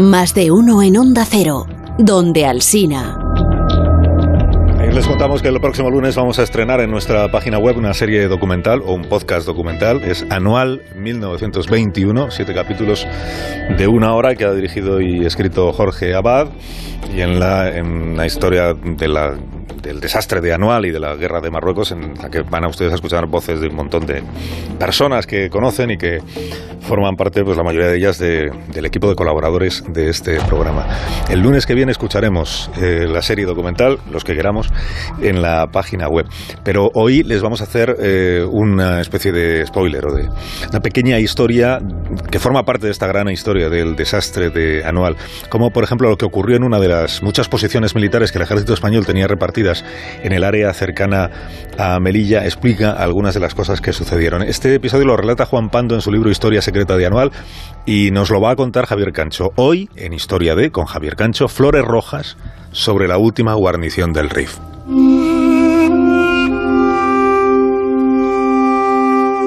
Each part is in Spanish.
Más de uno en Onda Cero, donde Alsina. Les contamos que el próximo lunes vamos a estrenar en nuestra página web una serie documental o un podcast documental. Es Anual 1921, siete capítulos de una hora que ha dirigido y escrito Jorge Abad y en la, en la historia del desastre de Anual y de la guerra de Marruecos, en la que van a ustedes a escuchar voces de un montón de personas que conocen y que forman parte, pues la mayoría de ellas, del equipo de colaboradores de este programa. El lunes que viene escucharemos eh, la serie documental, los que queramos, en la página web. Pero hoy les vamos a hacer eh, una especie de spoiler o de una pequeña historia que forma parte de esta gran historia del desastre de Anual, como por ejemplo lo que ocurrió en una de las muchas posiciones militares que el ejército español tenía repartidas en el área cercana a Melilla, explica algunas de las cosas que sucedieron. Este episodio lo relata Juan Pando en su libro Historia Secreta y nos lo va a contar Javier Cancho. Hoy, en Historia de, con Javier Cancho, Flores Rojas sobre la última guarnición del RIF.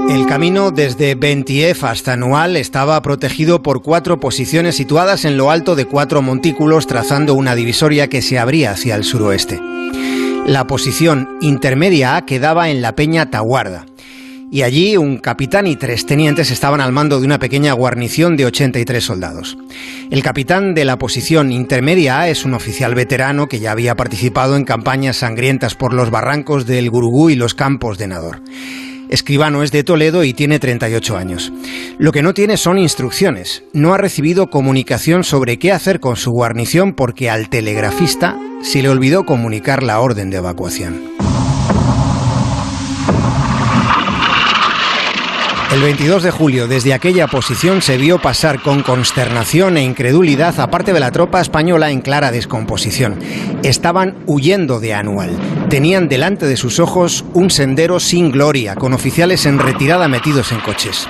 El camino desde Bentief hasta Anual estaba protegido por cuatro posiciones situadas en lo alto de cuatro montículos trazando una divisoria que se abría hacia el suroeste. La posición intermedia quedaba en la peña Taguarda y allí un capitán y tres tenientes estaban al mando de una pequeña guarnición de 83 soldados. El capitán de la posición intermedia es un oficial veterano que ya había participado en campañas sangrientas por los barrancos del Gurugú y los campos de Nador. Escribano es de Toledo y tiene 38 años. Lo que no tiene son instrucciones. No ha recibido comunicación sobre qué hacer con su guarnición porque al telegrafista se le olvidó comunicar la orden de evacuación. El 22 de julio, desde aquella posición, se vio pasar con consternación e incredulidad a parte de la tropa española en clara descomposición. Estaban huyendo de Anual. Tenían delante de sus ojos un sendero sin gloria, con oficiales en retirada metidos en coches.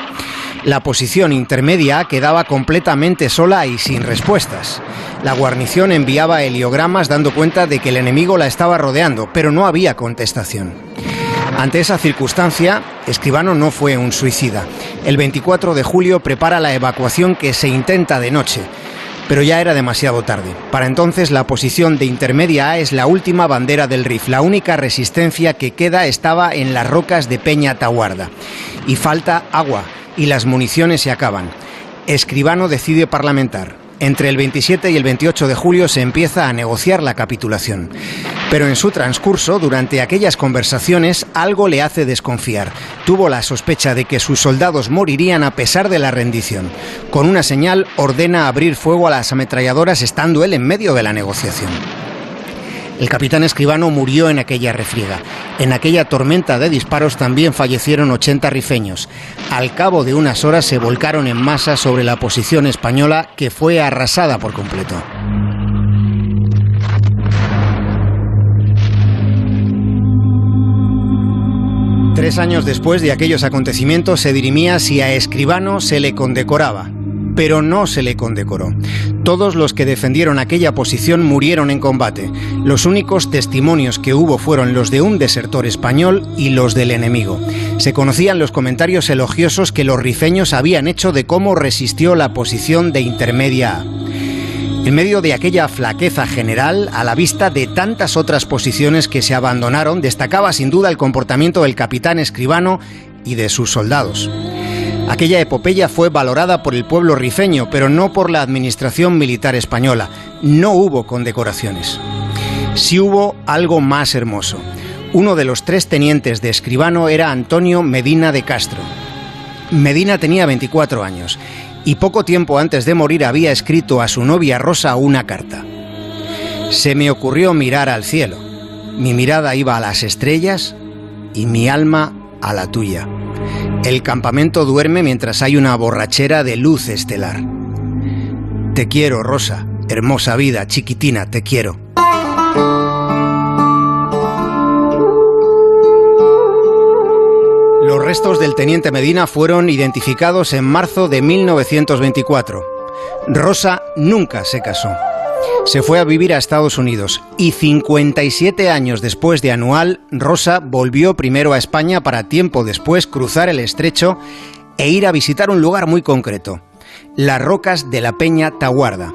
La posición intermedia quedaba completamente sola y sin respuestas. La guarnición enviaba heliogramas dando cuenta de que el enemigo la estaba rodeando, pero no había contestación. Ante esa circunstancia, Escribano no fue un suicida. El 24 de julio prepara la evacuación que se intenta de noche, pero ya era demasiado tarde. Para entonces la posición de intermedia A es la última bandera del RIF. La única resistencia que queda estaba en las rocas de Peña Taguarda. Y falta agua y las municiones se acaban. Escribano decide parlamentar. Entre el 27 y el 28 de julio se empieza a negociar la capitulación. Pero en su transcurso, durante aquellas conversaciones, algo le hace desconfiar. Tuvo la sospecha de que sus soldados morirían a pesar de la rendición. Con una señal ordena abrir fuego a las ametralladoras estando él en medio de la negociación. El capitán escribano murió en aquella refriega. En aquella tormenta de disparos también fallecieron 80 rifeños. Al cabo de unas horas se volcaron en masa sobre la posición española que fue arrasada por completo. Tres años después de aquellos acontecimientos se dirimía si a Escribano se le condecoraba, pero no se le condecoró. Todos los que defendieron aquella posición murieron en combate. Los únicos testimonios que hubo fueron los de un desertor español y los del enemigo. Se conocían los comentarios elogiosos que los rifeños habían hecho de cómo resistió la posición de intermedia A. En medio de aquella flaqueza general, a la vista de tantas otras posiciones que se abandonaron, destacaba sin duda el comportamiento del capitán escribano y de sus soldados. Aquella epopeya fue valorada por el pueblo rifeño, pero no por la administración militar española. No hubo condecoraciones. Sí hubo algo más hermoso. Uno de los tres tenientes de escribano era Antonio Medina de Castro. Medina tenía 24 años y poco tiempo antes de morir había escrito a su novia Rosa una carta. Se me ocurrió mirar al cielo. Mi mirada iba a las estrellas y mi alma a la tuya. El campamento duerme mientras hay una borrachera de luz estelar. Te quiero, Rosa. Hermosa vida, chiquitina, te quiero. Los restos del teniente Medina fueron identificados en marzo de 1924. Rosa nunca se casó. Se fue a vivir a Estados Unidos y 57 años después de Anual, Rosa volvió primero a España para tiempo después cruzar el estrecho e ir a visitar un lugar muy concreto, las rocas de la Peña Taguarda.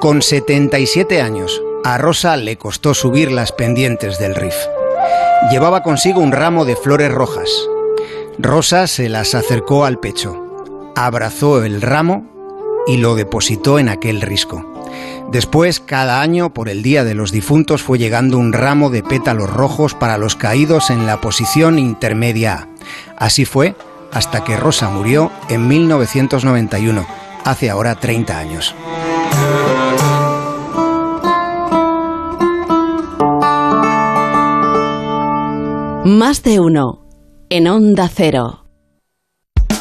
Con 77 años, a Rosa le costó subir las pendientes del Rif. Llevaba consigo un ramo de flores rojas. Rosa se las acercó al pecho, abrazó el ramo y lo depositó en aquel risco. Después, cada año, por el Día de los Difuntos, fue llegando un ramo de pétalos rojos para los caídos en la posición intermedia. Así fue hasta que Rosa murió en 1991, hace ahora 30 años. Más de uno en Onda Cero.